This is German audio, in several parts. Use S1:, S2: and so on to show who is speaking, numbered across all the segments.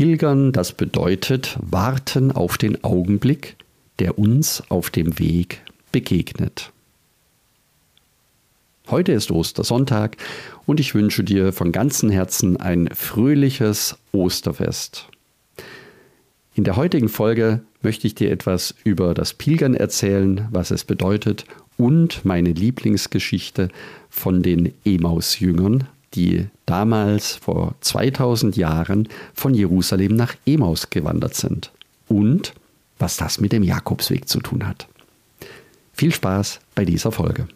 S1: Pilgern, das bedeutet warten auf den Augenblick, der uns auf dem Weg begegnet. Heute ist Ostersonntag und ich wünsche dir von ganzem Herzen ein fröhliches Osterfest. In der heutigen Folge möchte ich dir etwas über das Pilgern erzählen, was es bedeutet und meine Lieblingsgeschichte von den Emaus-Jüngern, die damals vor 2000 Jahren von Jerusalem nach Emaus gewandert sind und was das mit dem Jakobsweg zu tun hat. Viel Spaß bei dieser Folge.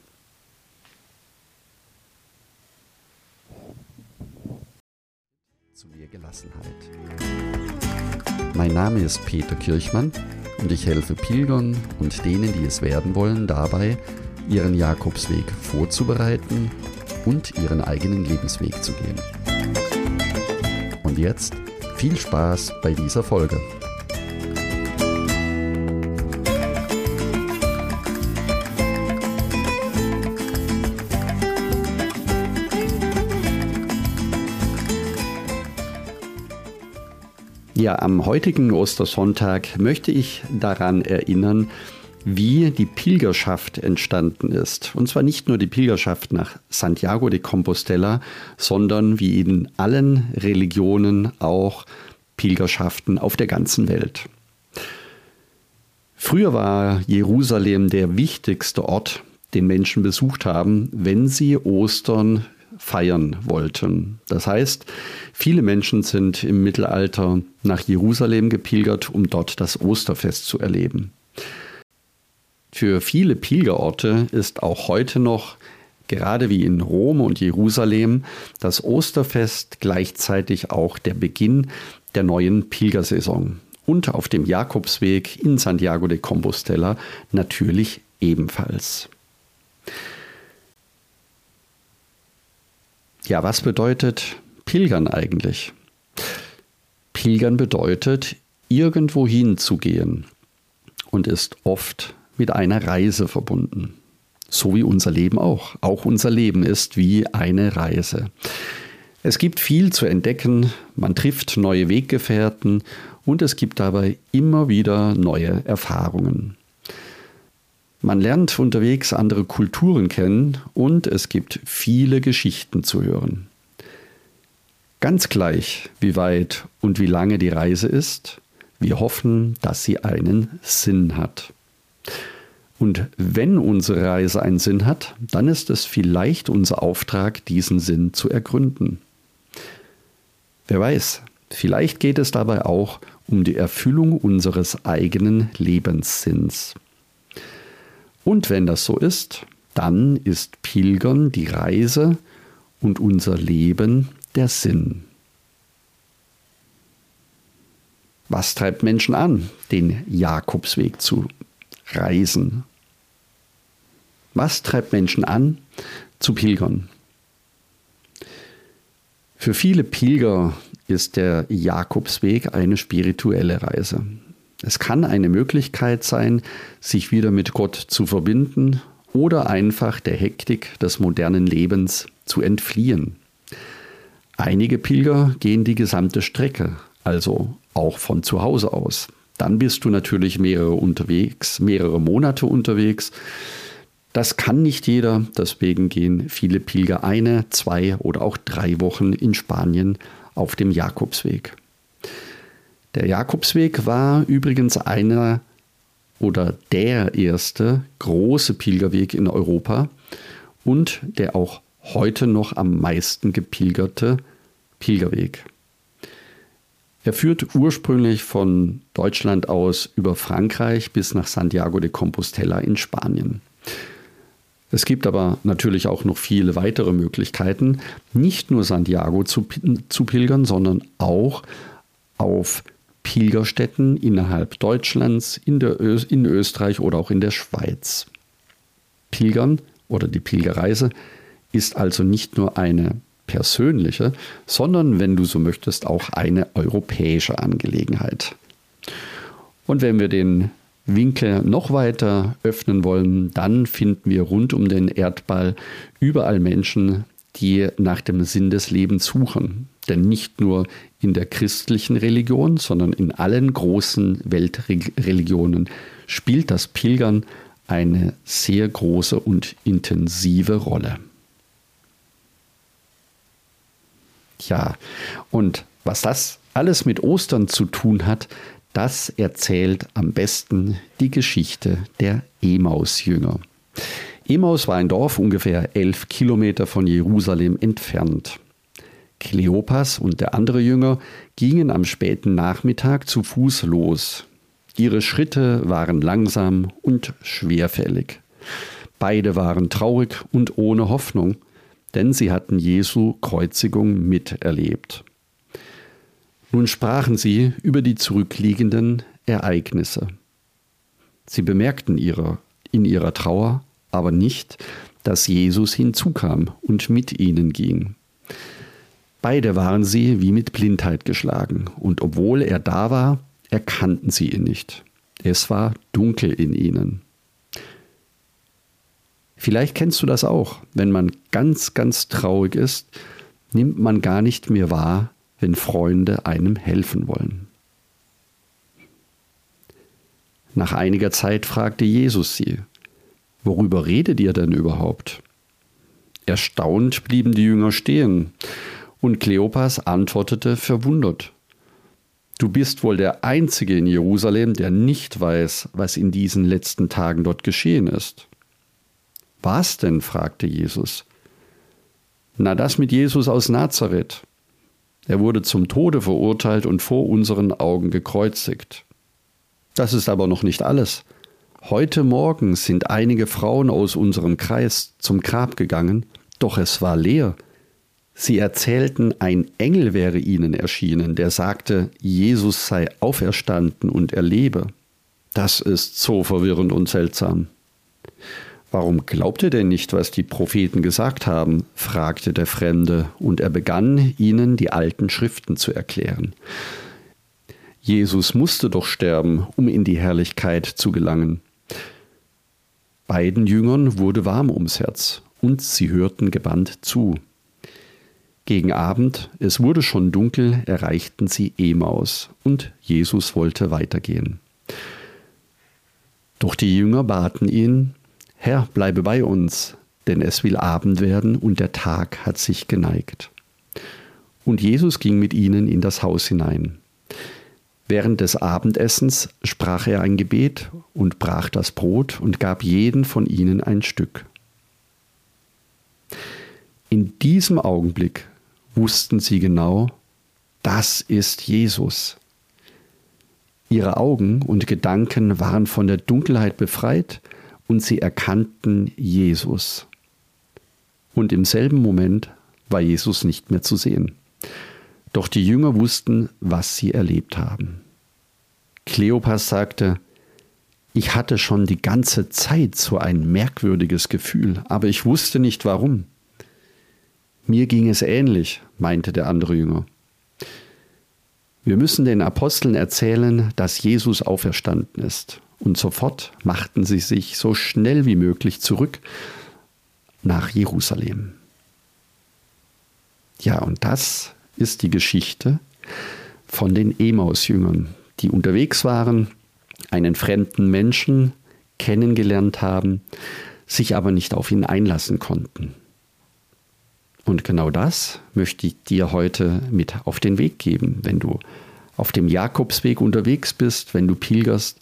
S1: Zu mir Gelassenheit. Mein Name ist Peter Kirchmann und ich helfe Pilgern und denen, die es werden wollen, dabei, ihren Jakobsweg vorzubereiten und ihren eigenen Lebensweg zu gehen. Und jetzt viel Spaß bei dieser Folge. Ja, am heutigen Ostersonntag möchte ich daran erinnern, wie die Pilgerschaft entstanden ist. Und zwar nicht nur die Pilgerschaft nach Santiago de Compostela, sondern wie in allen Religionen auch Pilgerschaften auf der ganzen Welt. Früher war Jerusalem der wichtigste Ort, den Menschen besucht haben, wenn sie Ostern feiern wollten. Das heißt, viele Menschen sind im Mittelalter nach Jerusalem gepilgert, um dort das Osterfest zu erleben. Für viele Pilgerorte ist auch heute noch, gerade wie in Rom und Jerusalem, das Osterfest gleichzeitig auch der Beginn der neuen Pilgersaison. Und auf dem Jakobsweg in Santiago de Compostela natürlich ebenfalls. Ja, was bedeutet Pilgern eigentlich? Pilgern bedeutet, irgendwohin zu gehen und ist oft mit einer Reise verbunden. So wie unser Leben auch. Auch unser Leben ist wie eine Reise. Es gibt viel zu entdecken, man trifft neue Weggefährten und es gibt dabei immer wieder neue Erfahrungen. Man lernt unterwegs andere Kulturen kennen und es gibt viele Geschichten zu hören. Ganz gleich, wie weit und wie lange die Reise ist, wir hoffen, dass sie einen Sinn hat. Und wenn unsere Reise einen Sinn hat, dann ist es vielleicht unser Auftrag, diesen Sinn zu ergründen. Wer weiß, vielleicht geht es dabei auch um die Erfüllung unseres eigenen Lebenssinns. Und wenn das so ist, dann ist Pilgern die Reise und unser Leben der Sinn. Was treibt Menschen an, den Jakobsweg zu Reisen. Was treibt Menschen an, zu pilgern? Für viele Pilger ist der Jakobsweg eine spirituelle Reise. Es kann eine Möglichkeit sein, sich wieder mit Gott zu verbinden oder einfach der Hektik des modernen Lebens zu entfliehen. Einige Pilger gehen die gesamte Strecke, also auch von zu Hause aus. Dann bist du natürlich mehrere unterwegs, mehrere Monate unterwegs. Das kann nicht jeder, deswegen gehen viele Pilger eine, zwei oder auch drei Wochen in Spanien auf dem Jakobsweg. Der Jakobsweg war übrigens einer oder der erste große Pilgerweg in Europa und der auch heute noch am meisten gepilgerte Pilgerweg. Er führt ursprünglich von Deutschland aus über Frankreich bis nach Santiago de Compostela in Spanien. Es gibt aber natürlich auch noch viele weitere Möglichkeiten, nicht nur Santiago zu, zu pilgern, sondern auch auf Pilgerstätten innerhalb Deutschlands, in, der Ö in Österreich oder auch in der Schweiz. Pilgern oder die Pilgerreise ist also nicht nur eine persönliche, sondern wenn du so möchtest, auch eine europäische Angelegenheit. Und wenn wir den Winkel noch weiter öffnen wollen, dann finden wir rund um den Erdball überall Menschen, die nach dem Sinn des Lebens suchen. Denn nicht nur in der christlichen Religion, sondern in allen großen Weltreligionen spielt das Pilgern eine sehr große und intensive Rolle. Ja, und was das alles mit Ostern zu tun hat, das erzählt am besten die Geschichte der Emaus-Jünger. Emaus war ein Dorf ungefähr elf Kilometer von Jerusalem entfernt. Kleopas und der andere Jünger gingen am späten Nachmittag zu Fuß los. Ihre Schritte waren langsam und schwerfällig. Beide waren traurig und ohne Hoffnung, denn sie hatten Jesu Kreuzigung miterlebt. Nun sprachen sie über die zurückliegenden Ereignisse. Sie bemerkten ihre, in ihrer Trauer aber nicht, dass Jesus hinzukam und mit ihnen ging. Beide waren sie wie mit Blindheit geschlagen, und obwohl er da war, erkannten sie ihn nicht. Es war dunkel in ihnen. Vielleicht kennst du das auch. Wenn man ganz, ganz traurig ist, nimmt man gar nicht mehr wahr, wenn Freunde einem helfen wollen. Nach einiger Zeit fragte Jesus sie, Worüber redet ihr denn überhaupt? Erstaunt blieben die Jünger stehen und Kleopas antwortete verwundert. Du bist wohl der Einzige in Jerusalem, der nicht weiß, was in diesen letzten Tagen dort geschehen ist. Was denn? fragte Jesus. Na, das mit Jesus aus Nazareth. Er wurde zum Tode verurteilt und vor unseren Augen gekreuzigt. Das ist aber noch nicht alles. Heute Morgen sind einige Frauen aus unserem Kreis zum Grab gegangen, doch es war leer. Sie erzählten, ein Engel wäre ihnen erschienen, der sagte, Jesus sei auferstanden und er lebe. Das ist so verwirrend und seltsam. Warum glaubt ihr denn nicht, was die Propheten gesagt haben? fragte der Fremde, und er begann ihnen die alten Schriften zu erklären. Jesus musste doch sterben, um in die Herrlichkeit zu gelangen. Beiden Jüngern wurde warm ums Herz, und sie hörten gebannt zu. Gegen Abend, es wurde schon dunkel, erreichten sie Emaus und Jesus wollte weitergehen. Doch die Jünger baten ihn, Herr, bleibe bei uns, denn es will Abend werden und der Tag hat sich geneigt. Und Jesus ging mit ihnen in das Haus hinein. Während des Abendessens sprach er ein Gebet und brach das Brot und gab jeden von ihnen ein Stück. In diesem Augenblick wussten sie genau, das ist Jesus. Ihre Augen und Gedanken waren von der Dunkelheit befreit und sie erkannten Jesus. Und im selben Moment war Jesus nicht mehr zu sehen. Doch die Jünger wussten, was sie erlebt haben. Kleopas sagte, ich hatte schon die ganze Zeit so ein merkwürdiges Gefühl, aber ich wusste nicht warum. Mir ging es ähnlich, meinte der andere Jünger. Wir müssen den Aposteln erzählen, dass Jesus auferstanden ist. Und sofort machten sie sich so schnell wie möglich zurück nach Jerusalem. Ja, und das ist die Geschichte von den Emaus-Jüngern, die unterwegs waren, einen fremden Menschen kennengelernt haben, sich aber nicht auf ihn einlassen konnten. Und genau das möchte ich dir heute mit auf den Weg geben, wenn du auf dem Jakobsweg unterwegs bist, wenn du pilgerst,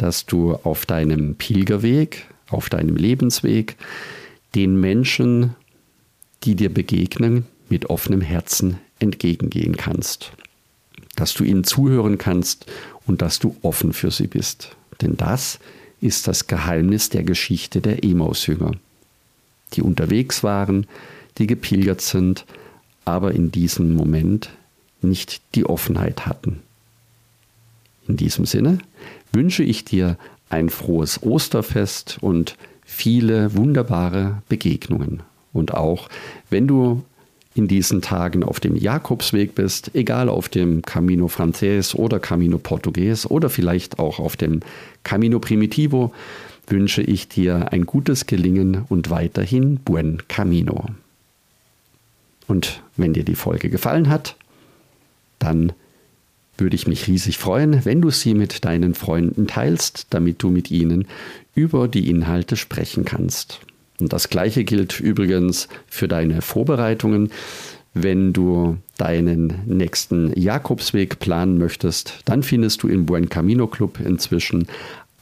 S1: dass du auf deinem Pilgerweg, auf deinem Lebensweg den Menschen, die dir begegnen, mit offenem Herzen entgegengehen kannst. Dass du ihnen zuhören kannst und dass du offen für sie bist. Denn das ist das Geheimnis der Geschichte der Emaus-Jünger, die unterwegs waren, die gepilgert sind, aber in diesem Moment nicht die Offenheit hatten. In diesem Sinne wünsche ich dir ein frohes Osterfest und viele wunderbare Begegnungen. Und auch wenn du in diesen Tagen auf dem Jakobsweg bist, egal auf dem Camino Frances oder Camino Portugues oder vielleicht auch auf dem Camino Primitivo, wünsche ich dir ein gutes Gelingen und weiterhin buen Camino. Und wenn dir die Folge gefallen hat, dann würde ich mich riesig freuen, wenn du sie mit deinen Freunden teilst, damit du mit ihnen über die Inhalte sprechen kannst. Und das gleiche gilt übrigens für deine Vorbereitungen. Wenn du deinen nächsten Jakobsweg planen möchtest, dann findest du im Buen Camino Club inzwischen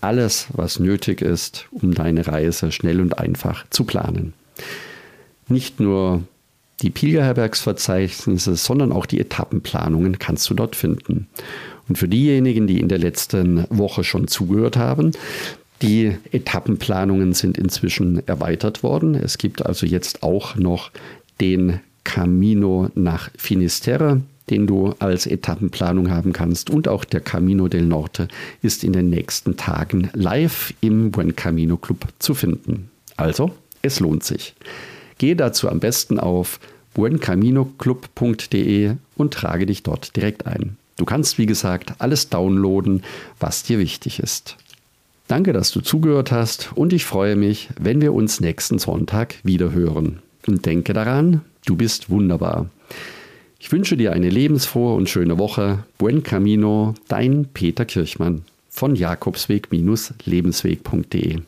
S1: alles, was nötig ist, um deine Reise schnell und einfach zu planen. Nicht nur die Pilgerherbergsverzeichnisse, sondern auch die Etappenplanungen kannst du dort finden. Und für diejenigen, die in der letzten Woche schon zugehört haben, die Etappenplanungen sind inzwischen erweitert worden. Es gibt also jetzt auch noch den Camino nach Finisterre, den du als Etappenplanung haben kannst. Und auch der Camino del Norte ist in den nächsten Tagen live im Buen Camino Club zu finden. Also, es lohnt sich. Gehe dazu am besten auf buencaminoclub.de und trage dich dort direkt ein. Du kannst, wie gesagt, alles downloaden, was dir wichtig ist. Danke, dass du zugehört hast und ich freue mich, wenn wir uns nächsten Sonntag wieder hören. Und denke daran, du bist wunderbar. Ich wünsche dir eine lebensfrohe und schöne Woche. Buen Camino, dein Peter Kirchmann von Jakobsweg-lebensweg.de.